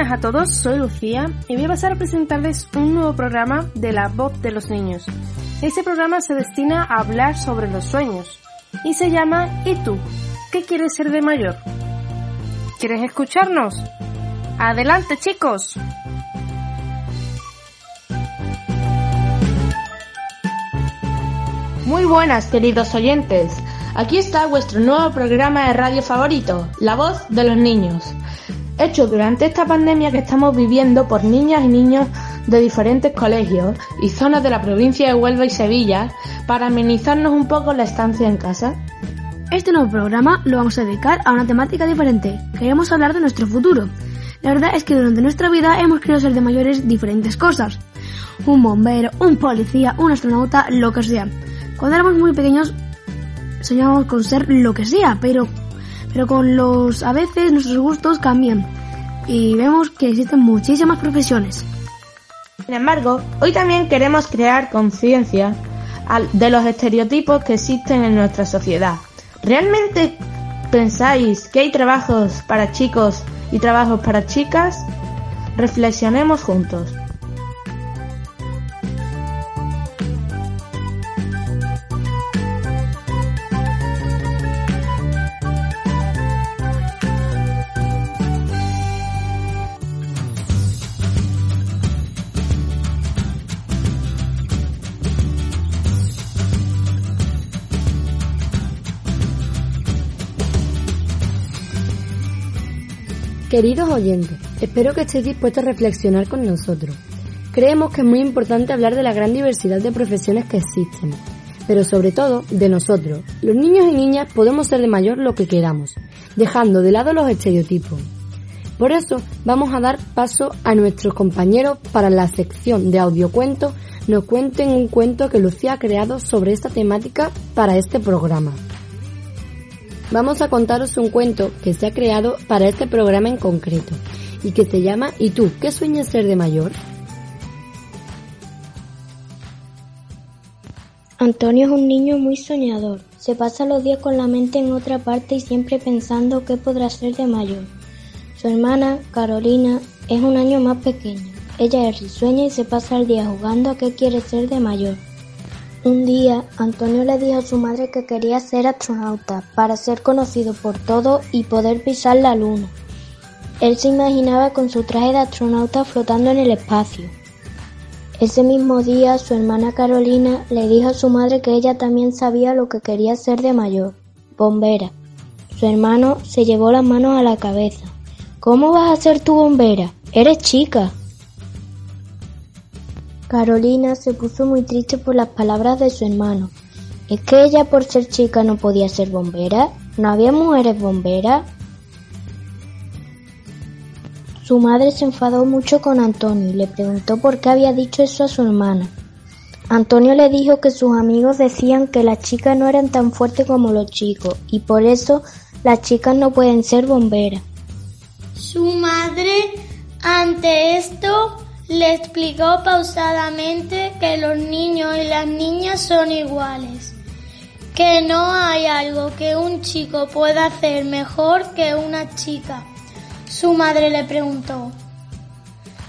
A todos, soy Lucía y voy a pasar a presentarles un nuevo programa de La Voz de los Niños. Este programa se destina a hablar sobre los sueños y se llama ¿Y tú? ¿Qué quieres ser de mayor? ¿Quieres escucharnos? Adelante chicos. Muy buenas queridos oyentes. Aquí está vuestro nuevo programa de radio favorito, La Voz de los Niños hecho durante esta pandemia que estamos viviendo por niñas y niños de diferentes colegios y zonas de la provincia de Huelva y Sevilla para amenizarnos un poco la estancia en casa. Este nuevo programa lo vamos a dedicar a una temática diferente. Queremos hablar de nuestro futuro. La verdad es que durante nuestra vida hemos querido ser de mayores diferentes cosas. Un bombero, un policía, un astronauta, lo que sea. Cuando éramos muy pequeños soñábamos con ser lo que sea, pero pero con los a veces nuestros gustos cambian y vemos que existen muchísimas profesiones. Sin embargo, hoy también queremos crear conciencia de los estereotipos que existen en nuestra sociedad. ¿Realmente pensáis que hay trabajos para chicos y trabajos para chicas? Reflexionemos juntos. Queridos oyentes, espero que estéis dispuestos a reflexionar con nosotros. Creemos que es muy importante hablar de la gran diversidad de profesiones que existen, pero sobre todo de nosotros. Los niños y niñas podemos ser de mayor lo que queramos, dejando de lado los estereotipos. Por eso vamos a dar paso a nuestros compañeros para la sección de audiocuentos nos cuenten un cuento que Lucía ha creado sobre esta temática para este programa vamos a contaros un cuento que se ha creado para este programa en concreto y que se llama ¿Y tú qué sueñas ser de mayor? Antonio es un niño muy soñador. Se pasa los días con la mente en otra parte y siempre pensando qué podrá ser de mayor. Su hermana, Carolina, es un año más pequeña. Ella es risueña y se pasa el día jugando a qué quiere ser de mayor. Un día, Antonio le dijo a su madre que quería ser astronauta para ser conocido por todo y poder pisar la luna. Él se imaginaba con su traje de astronauta flotando en el espacio. Ese mismo día, su hermana Carolina le dijo a su madre que ella también sabía lo que quería ser de mayor, bombera. Su hermano se llevó las manos a la cabeza. ¿Cómo vas a ser tu bombera? Eres chica. Carolina se puso muy triste por las palabras de su hermano. ¿Es que ella por ser chica no podía ser bombera? ¿No había mujeres bomberas? Su madre se enfadó mucho con Antonio y le preguntó por qué había dicho eso a su hermana. Antonio le dijo que sus amigos decían que las chicas no eran tan fuertes como los chicos y por eso las chicas no pueden ser bomberas. Su madre Ante esto, le explicó pausadamente que los niños y las niñas son iguales, que no hay algo que un chico pueda hacer mejor que una chica. Su madre le preguntó,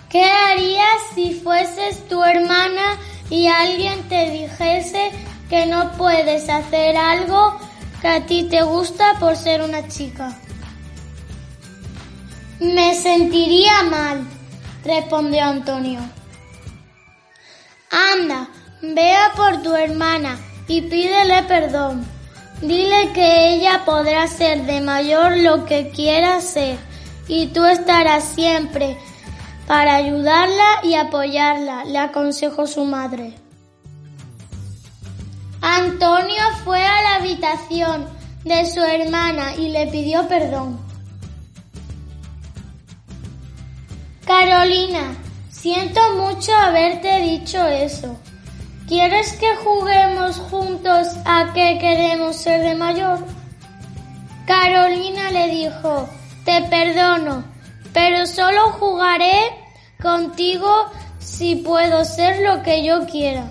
¿qué harías si fueses tu hermana y alguien te dijese que no puedes hacer algo que a ti te gusta por ser una chica? Me sentiría mal, respondió Antonio. Anda, vea por tu hermana y pídele perdón. Dile que ella podrá ser de mayor lo que quiera ser y tú estarás siempre para ayudarla y apoyarla, le aconsejó su madre. Antonio fue a la habitación de su hermana y le pidió perdón. Carolina, siento mucho haberte dicho eso. ¿Quieres que juguemos juntos a qué queremos ser de mayor? Carolina le dijo, te perdono, pero solo jugaré contigo si puedo ser lo que yo quiera.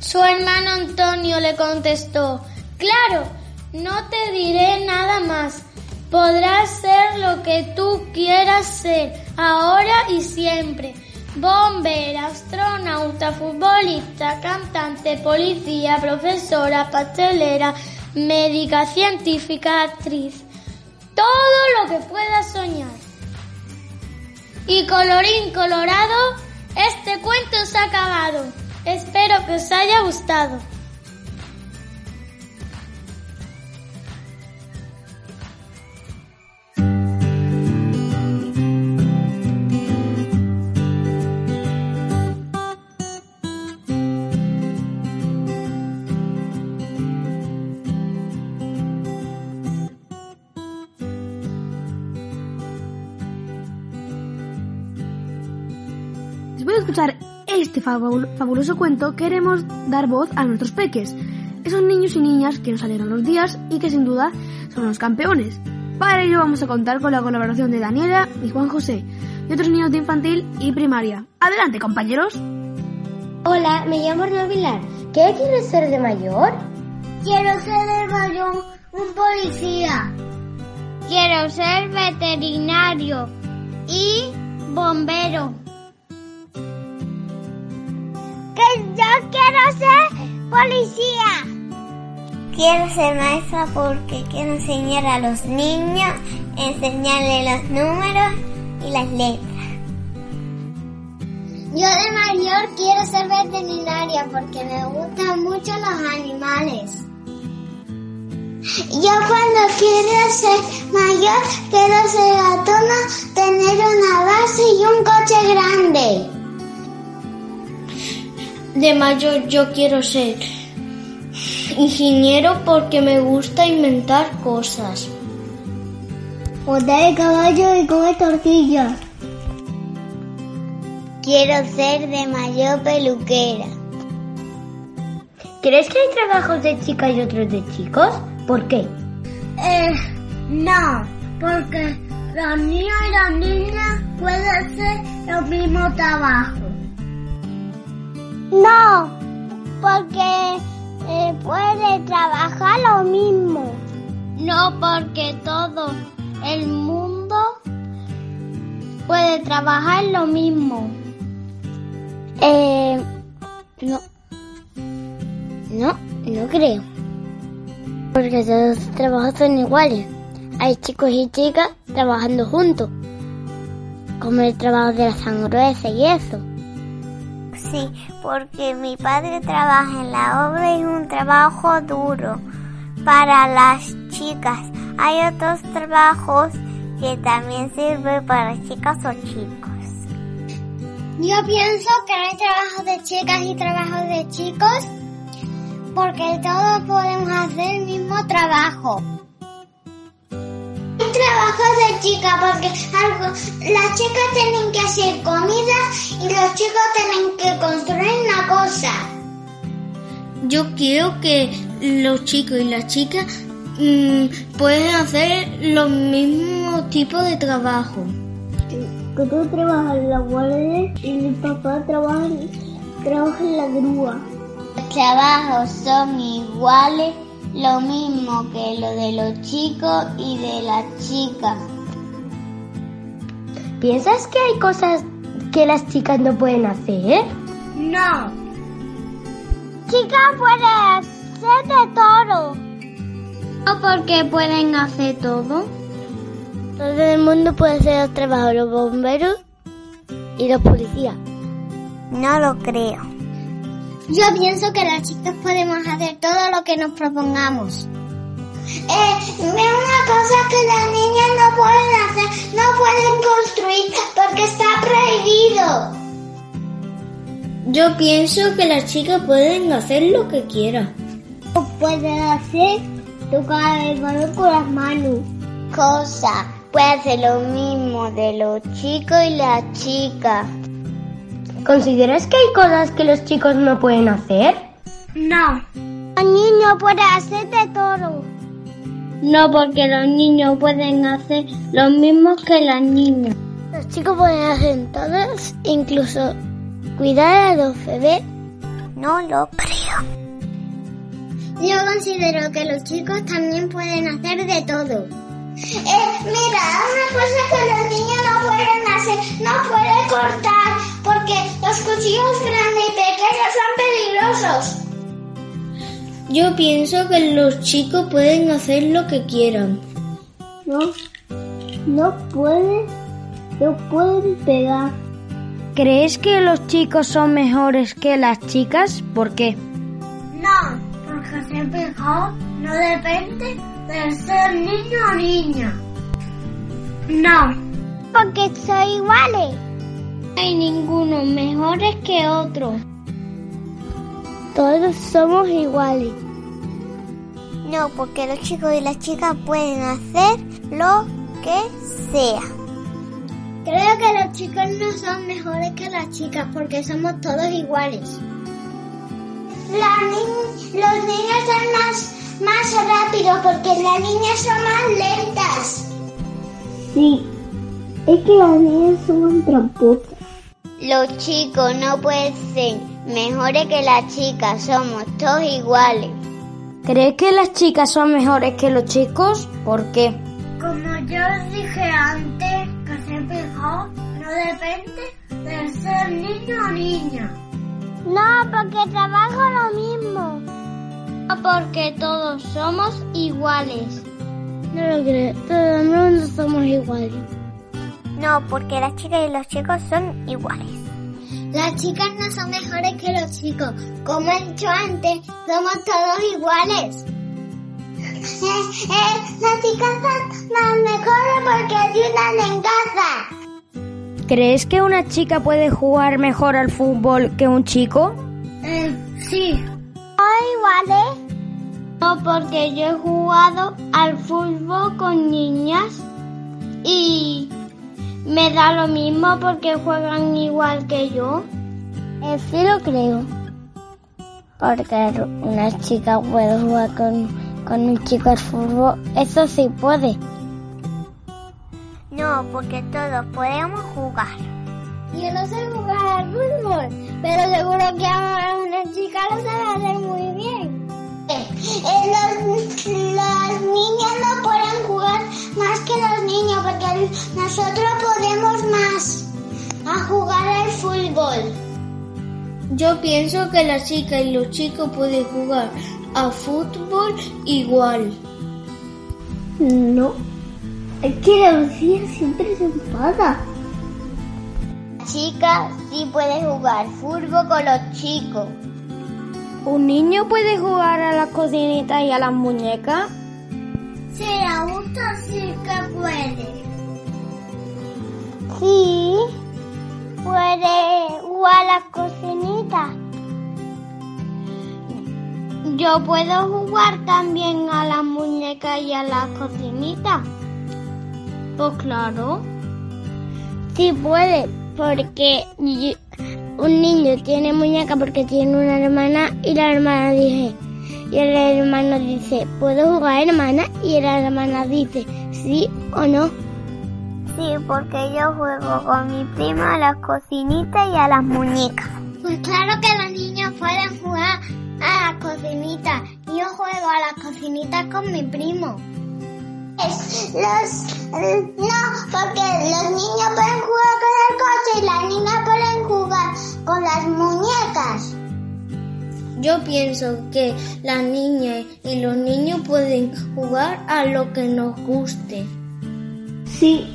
Su hermano Antonio le contestó, claro, no te diré nada más. Podrás ser lo que tú quieras ser, ahora y siempre. Bombera, astronauta, futbolista, cantante, policía, profesora, pastelera, médica, científica, actriz. Todo lo que puedas soñar. Y colorín colorado, este cuento se ha acabado. Espero que os haya gustado. Este fabul- fabuloso cuento, queremos dar voz a nuestros peques, esos niños y niñas que nos alegran los días y que sin duda son los campeones. Para ello vamos a contar con la colaboración de Daniela y Juan José y otros niños de infantil y primaria. Adelante, compañeros. Hola, me llamo Hernán Vilar. ¿Qué quieres ser de mayor? Quiero ser de mayor un policía. Quiero ser veterinario y bombero. Que yo quiero ser policía. Quiero ser maestra porque quiero enseñar a los niños, enseñarles los números y las letras. Yo de mayor quiero ser veterinaria porque me gustan mucho los animales. Yo cuando quiero ser mayor quiero ser autónoma, tener una base y un coche grande. De mayor yo quiero ser ingeniero porque me gusta inventar cosas. Montar el caballo y comer tortillas. Quiero ser de mayor peluquera. ¿Crees que hay trabajos de chicas y otros de chicos? ¿Por qué? Eh, no, porque los niños y las niñas pueden hacer el mismo trabajo. No, porque eh, puede trabajar lo mismo. No, porque todo el mundo puede trabajar lo mismo. Eh, no. No, no creo. Porque todos los trabajos son iguales. Hay chicos y chicas trabajando juntos. Como el trabajo de la sangruesa y eso. Sí, porque mi padre trabaja en la obra y es un trabajo duro para las chicas. Hay otros trabajos que también sirven para chicas o chicos. Yo pienso que hay trabajos de chicas y trabajos de chicos porque todos podemos hacer el mismo trabajo. Hay trabajos de chicas porque algo, las chicas tienen que hacer comida y los chicos tienen que construir una cosa. Yo quiero que los chicos y las chicas mm, pueden hacer los mismos tipos de trabajo. porque tú trabajas en la guardia y mi papá trabaja trabaja en la grúa. Los trabajos son iguales, lo mismo que lo de los chicos y de las chicas. ¿Piensas que hay cosas que las chicas no pueden hacer? No. Chicas pueden hacer de todo. ¿No porque pueden hacer todo? Todo el mundo puede hacer los trabajos, los bomberos y los policías. No lo creo. Yo pienso que las chicas podemos hacer todo lo que nos propongamos. Eh, una cosa que las niñas no pueden hacer, no pueden construir porque está prohibido. Yo pienso que las chicas pueden hacer lo que quieran. Pueden hacer tocar el balón con las manos. Cosa, puede hacer lo mismo de los chicos y las chicas. ¿Consideras que hay cosas que los chicos no pueden hacer? No. Los niños pueden hacer de todo. No, porque los niños pueden hacer lo mismo que las niñas. Los chicos pueden hacer todas, incluso cuidar a los bebés. No lo creo. Yo considero que los chicos también pueden hacer de todo. Eh, mira, una cosa que los niños no pueden hacer, no pueden cortar, porque los cuchillos grandes y pequeños son peligrosos. Yo pienso que los chicos pueden hacer lo que quieran. No, no pueden, no pueden pegar. ¿Crees que los chicos son mejores que las chicas? ¿Por qué? No, porque ser mejor no depende de ser niño o niña. No. Porque son iguales. No hay ninguno mejores que otro. Todos somos iguales. No, porque los chicos y las chicas pueden hacer lo que sea. Creo que los chicos no son mejores que las chicas porque somos todos iguales. Ni los niños son más, más rápidos porque las niñas son más lentas. Sí, es que las niñas son tramposas. Los chicos no pueden ser mejores que las chicas, somos todos iguales. ¿Crees que las chicas son mejores que los chicos? ¿Por qué? Como yo os dije antes, que ser mejor no depende de ser niño o niña. No, porque trabajo lo mismo. No, porque todos somos iguales. No lo creo, todo el mundo somos iguales. No, porque las chicas y los chicos son iguales. Las chicas no son mejores que los chicos. Como he dicho antes, somos todos iguales. Eh, eh, las chicas son las mejores porque ayudan en casa. ¿Crees que una chica puede jugar mejor al fútbol que un chico? Eh, sí. ¿O iguales? No, porque yo he jugado al fútbol con niñas y me da lo mismo porque juegan igual que yo. Eh, sí lo creo. Porque una chica puede jugar con, con un chico al fútbol, eso sí puede. No, porque todos podemos jugar. Yo no sé jugar al fútbol, pero seguro que a una chica lo sabe hacer muy bien. Los, los niños no pueden jugar más que los niños porque nosotros podemos más a jugar al fútbol. Yo pienso que la chica y los chicos pueden jugar a fútbol igual. No, es que la Lucía siempre se enfada. La chica sí puede jugar fútbol con los chicos. ¿Un niño puede jugar a las cocinitas y a las muñecas? Sí, adulto sí que puede. Sí, puede jugar a las cocinitas. Yo puedo jugar también a las muñecas y a las cocinitas. Pues claro. Sí puede, porque un niño tiene muñeca porque tiene una hermana y la hermana dice, y el hermano dice, ¿puedo jugar hermana? Y la hermana dice, sí o no. Sí, porque yo juego con mi prima a las cocinitas y a las muñecas. Pues claro que los niños pueden jugar a las cocinitas. Yo juego a las cocinitas con mi primo. Los, no, porque los niños pueden jugar con el coche y las niñas pueden jugar con las muñecas. Yo pienso que las niñas y los niños pueden jugar a lo que nos guste. Sí,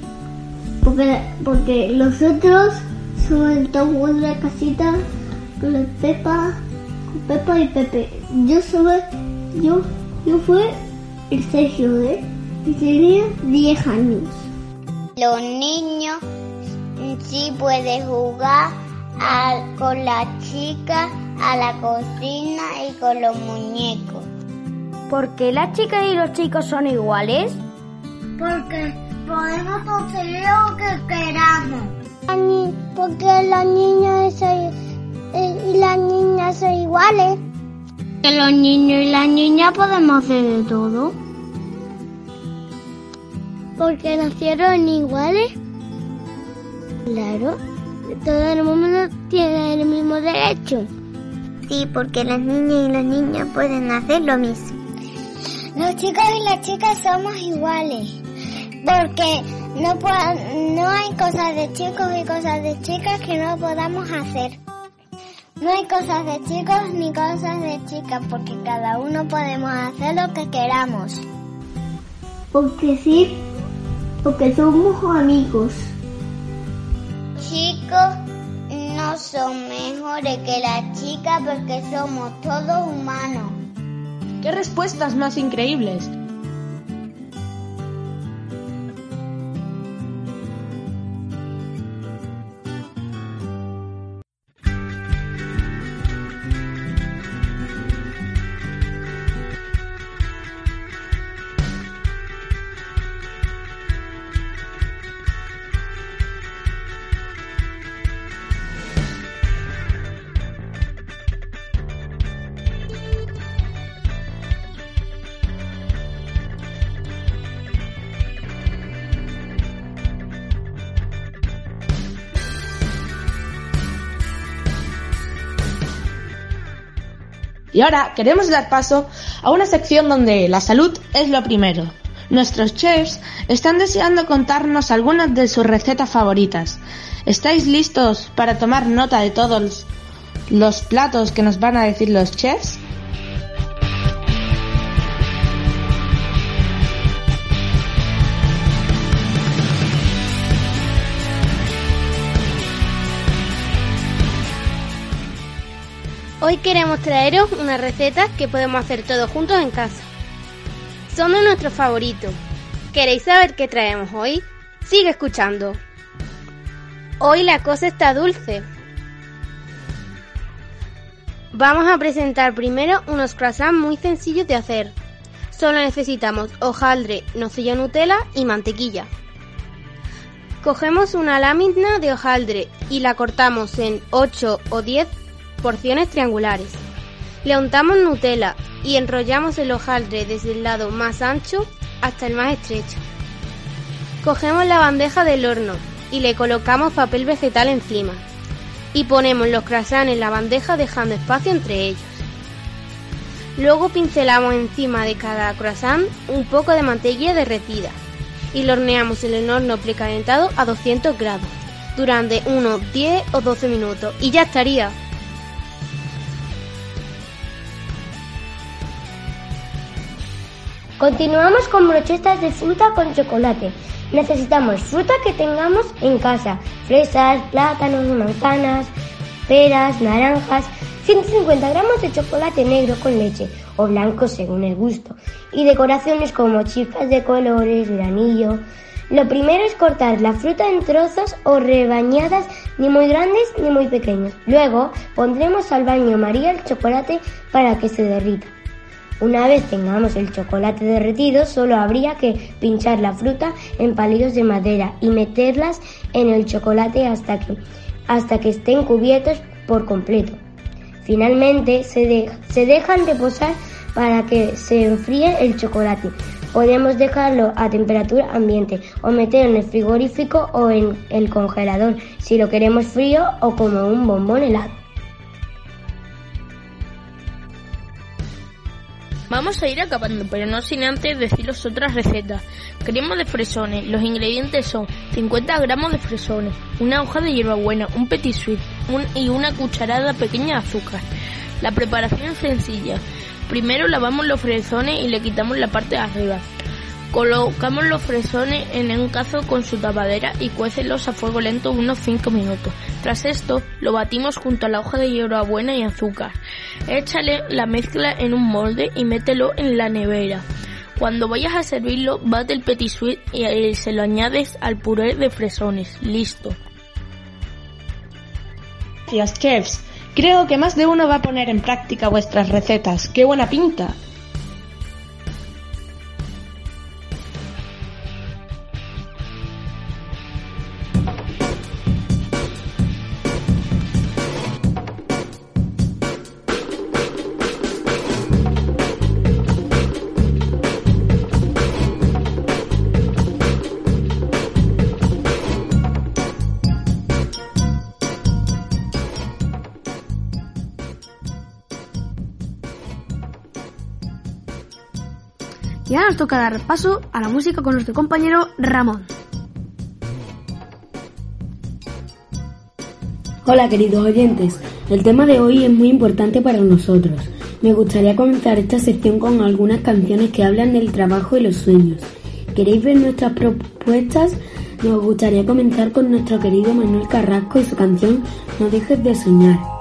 porque, porque los otros son todos de la casita con la Pepa, con Pepa y Pepe. Yo soy, yo, yo fui el Sergio, ¿eh? Tenía 10 años. Los niños sí pueden jugar a- con la chica a la cocina y con los muñecos. ¿Por qué las chicas y los chicos son iguales? Porque podemos hacer lo que queramos. Porque los niños y las niñas son iguales. Que los niños y las niñas podemos hacer de todo. Porque nacieron iguales. Claro, todo el mundo tiene el mismo derecho. Sí, porque las niñas y los niños pueden hacer lo mismo. Los chicos y las chicas somos iguales. Porque no, no hay cosas de chicos y cosas de chicas que no podamos hacer. No hay cosas de chicos ni cosas de chicas porque cada uno podemos hacer lo que queramos. Porque sí, porque somos amigos. chicos no son mejores que las chicas porque somos todos humanos. ¡Qué respuestas más increíbles! Ahora queremos dar paso a una sección donde la salud es lo primero. Nuestros chefs están deseando contarnos algunas de sus recetas favoritas. ¿Estáis listos para tomar nota de todos los platos que nos van a decir los chefs? Hoy queremos traeros unas recetas que podemos hacer todos juntos en casa. Son de nuestros favoritos. ¿Queréis saber qué traemos hoy? Sigue escuchando. Hoy la cosa está dulce. Vamos a presentar primero unos croissants muy sencillos de hacer. Solo necesitamos hojaldre, nocilla Nutella y mantequilla. Cogemos una lámina de hojaldre y la cortamos en 8 o 10 porciones triangulares. Le untamos Nutella y enrollamos el hojaldre desde el lado más ancho hasta el más estrecho. Cogemos la bandeja del horno y le colocamos papel vegetal encima. Y ponemos los croissants en la bandeja dejando espacio entre ellos. Luego pincelamos encima de cada croissant un poco de mantequilla derretida y lo horneamos en el horno precalentado a 200 grados durante unos 10 o 12 minutos y ya estaría. Continuamos con brochetas de fruta con chocolate. Necesitamos fruta que tengamos en casa. Fresas, plátanos, manzanas, peras, naranjas. 150 gramos de chocolate negro con leche o blanco según el gusto. Y decoraciones como chispas de colores, granillo. Lo primero es cortar la fruta en trozos o rebañadas ni muy grandes ni muy pequeños. Luego pondremos al baño María el chocolate para que se derrita. Una vez tengamos el chocolate derretido, solo habría que pinchar la fruta en palillos de madera y meterlas en el chocolate hasta que, hasta que estén cubiertos por completo. Finalmente se, de- se dejan reposar para que se enfríe el chocolate. Podemos dejarlo a temperatura ambiente o meterlo en el frigorífico o en el congelador si lo queremos frío o como un bombón helado. Vamos a ir acabando, pero no sin antes deciros otras recetas. Crema de fresones. Los ingredientes son 50 gramos de fresones, una hoja de hierbabuena, un petit suite y una cucharada pequeña de azúcar. La preparación es sencilla. Primero lavamos los fresones y le quitamos la parte de arriba. Colocamos los fresones en un cazo con su tapadera y cuécelos a fuego lento unos 5 minutos. Tras esto, lo batimos junto a la hoja de hierbabuena y azúcar. Échale la mezcla en un molde y mételo en la nevera. Cuando vayas a servirlo, bate el petit suite y se lo añades al puré de fresones. Listo. Gracias, chefs. Creo que más de uno va a poner en práctica vuestras recetas. ¡Qué buena pinta! Y ahora nos toca dar paso a la música con nuestro compañero Ramón. Hola queridos oyentes, el tema de hoy es muy importante para nosotros. Me gustaría comenzar esta sección con algunas canciones que hablan del trabajo y los sueños. ¿Queréis ver nuestras propuestas? Nos gustaría comenzar con nuestro querido Manuel Carrasco y su canción No dejes de soñar.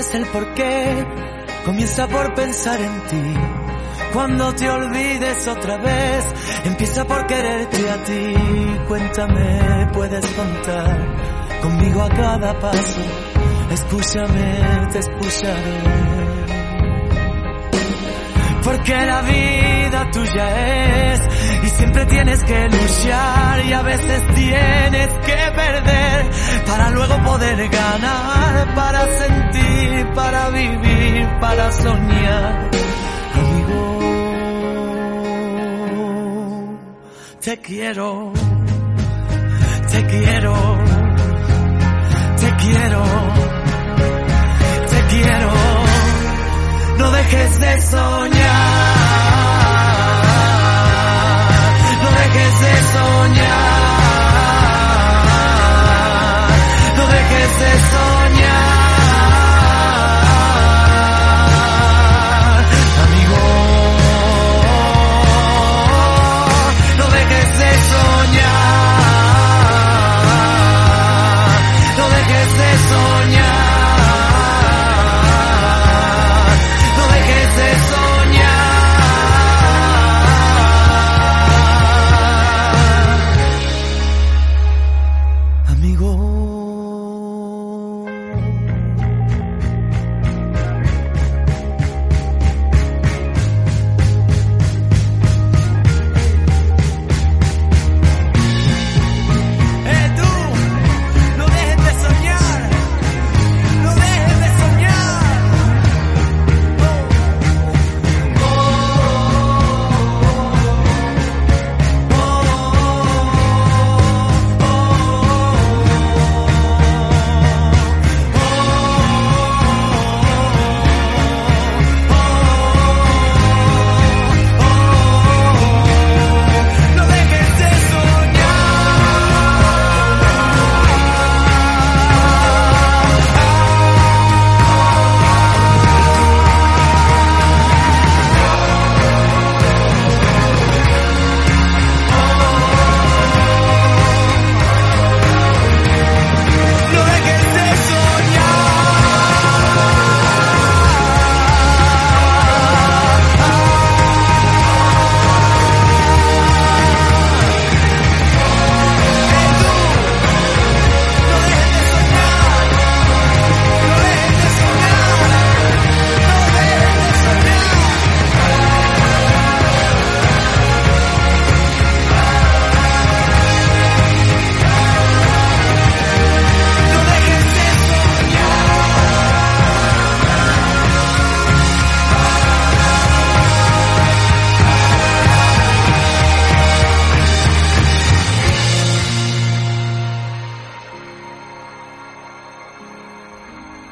preguntes el por qué, comienza por pensar en ti. Cuando te olvides otra vez, empieza por quererte a ti. Cuéntame, puedes contar conmigo a cada paso. Escúchame, te escucharé. Porque la vida tuya es y siempre tienes que luchar y a veces tienes que perder para luego poder ganar, para sentir, para vivir, para soñar. Amigo, te quiero, te quiero, te quiero, te quiero. No dejes de soñar. dejes de soñar, no dejes de soñar,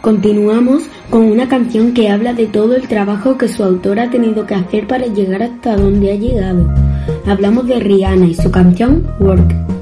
Continuamos con una canción que habla de todo el trabajo que su autor ha tenido que hacer para llegar hasta donde ha llegado. Hablamos de Rihanna y su canción Work.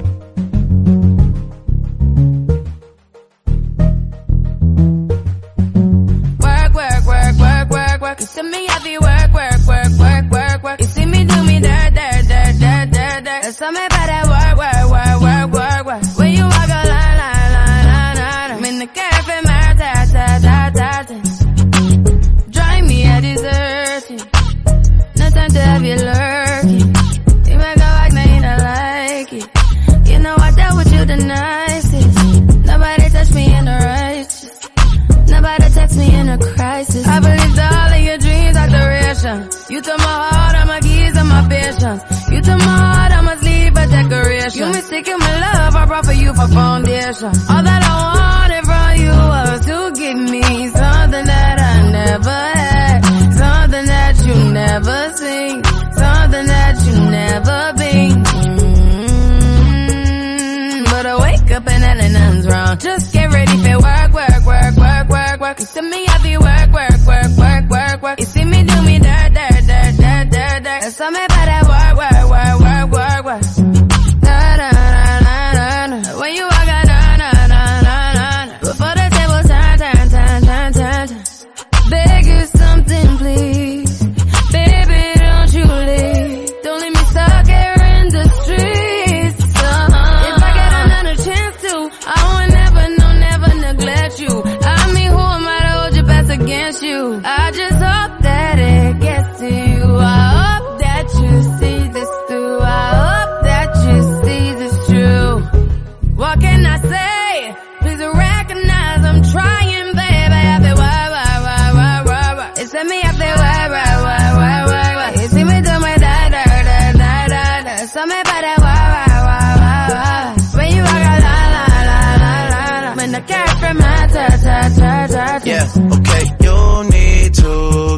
nothing's wrong. Just get ready.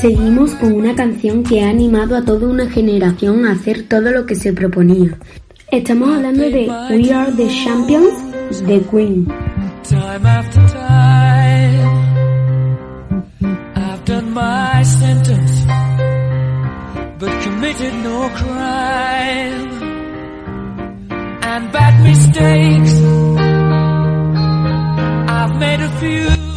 Seguimos con una canción que ha animado a toda una generación a hacer todo lo que se proponía. Estamos hablando de We Are the Champions de Queen. but committed no crime. And bad mistakes. I've made a few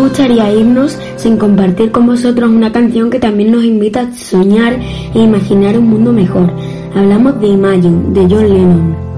gustaría irnos sin compartir con vosotros una canción que también nos invita a soñar e imaginar un mundo mejor. Hablamos de Imagine, de John Lennon.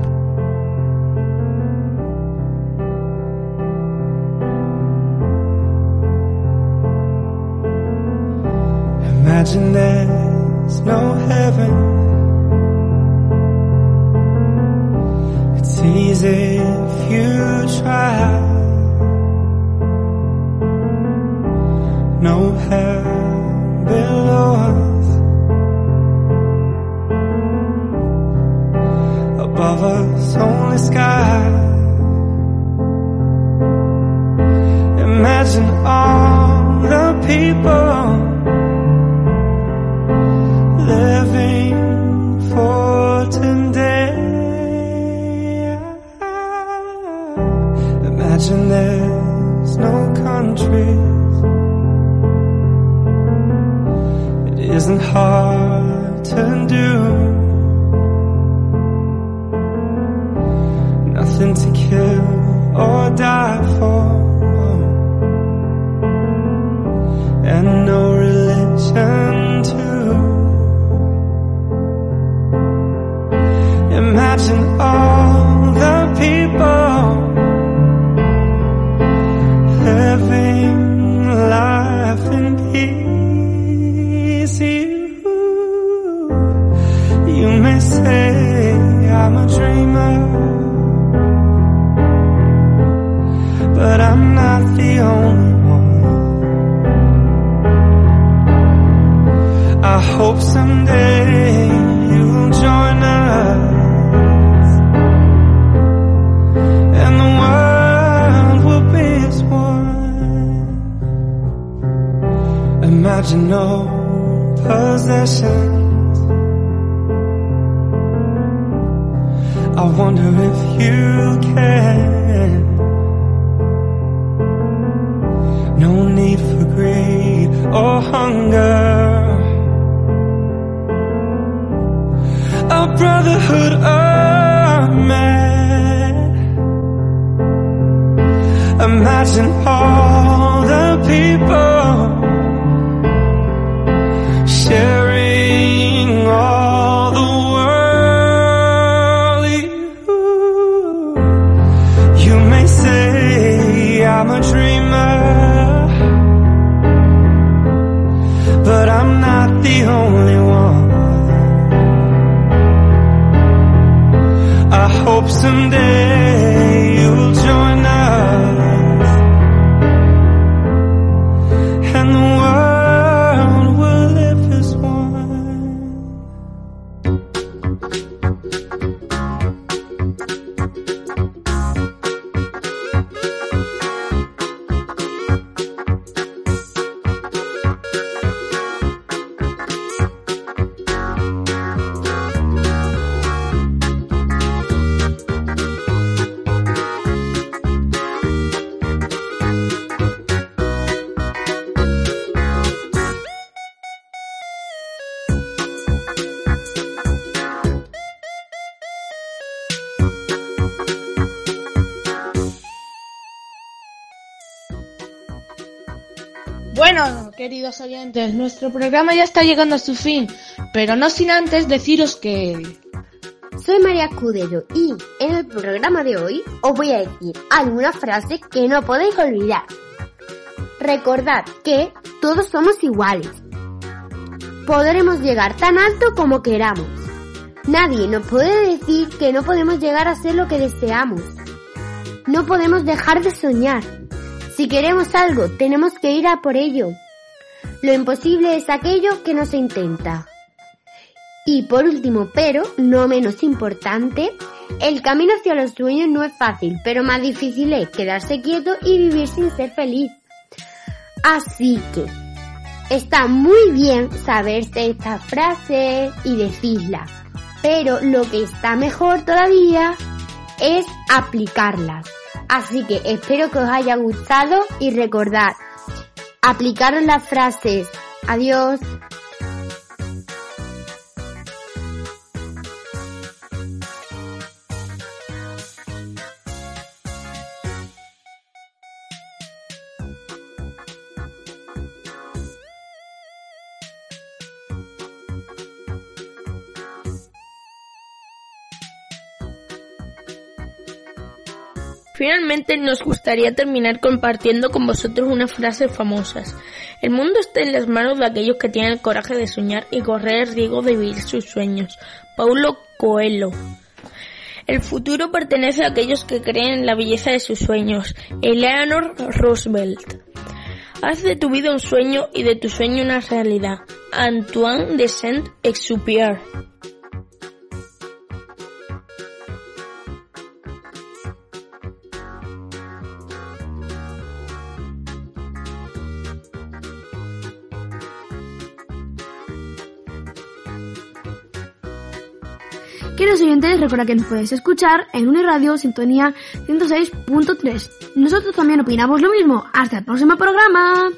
Marginal possessions. I wonder if you can. No need for greed or hunger. I'm a dreamer, but I'm not the only one. I hope someday queridos oyentes, nuestro programa ya está llegando a su fin, pero no sin antes deciros que... Soy María Escudero y en el programa de hoy os voy a decir algunas frases que no podéis olvidar. Recordad que todos somos iguales. Podremos llegar tan alto como queramos. Nadie nos puede decir que no podemos llegar a ser lo que deseamos. No podemos dejar de soñar. Si queremos algo, tenemos que ir a por ello. Lo imposible es aquello que no se intenta. Y por último, pero no menos importante, el camino hacia los sueños no es fácil, pero más difícil es quedarse quieto y vivir sin ser feliz. Así que está muy bien saberse esta frase y decirla, pero lo que está mejor todavía es aplicarlas. Así que espero que os haya gustado y recordad, aplicar las frases. Adiós. Nos gustaría terminar compartiendo con vosotros unas frases famosas. El mundo está en las manos de aquellos que tienen el coraje de soñar y correr el riesgo de vivir sus sueños. Paulo Coelho. El futuro pertenece a aquellos que creen en la belleza de sus sueños. Eleanor Roosevelt. Haz de tu vida un sueño y de tu sueño una realidad. Antoine de Saint-Exupéry. Recuerda que nos podéis escuchar en Uniradio Sintonía 106.3. Nosotros también opinamos lo mismo. Hasta el próximo programa.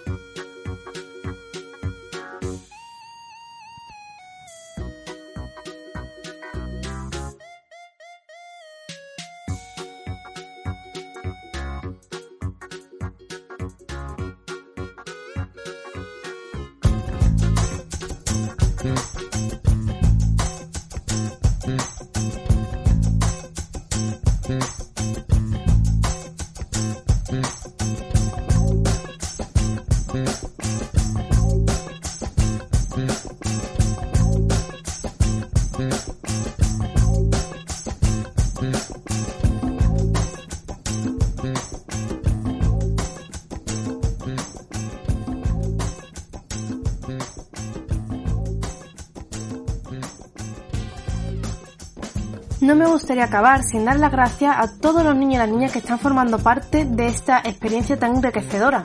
No me gustaría acabar sin dar las gracias a todos los niños y las niñas que están formando parte de esta experiencia tan enriquecedora.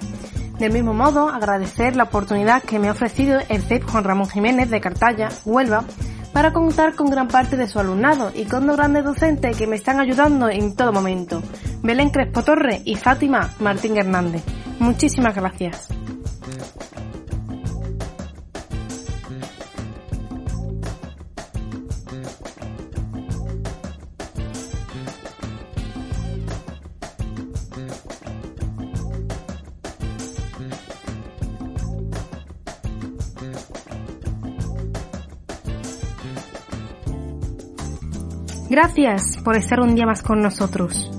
Del mismo modo, agradecer la oportunidad que me ha ofrecido el CEP Juan Ramón Jiménez de Cartaya, Huelva, para contar con gran parte de su alumnado y con dos grandes docentes que me están ayudando en todo momento, Belén Crespo Torre y Fátima Martín Hernández. Muchísimas gracias. Gracias por estar un día más con nosotros.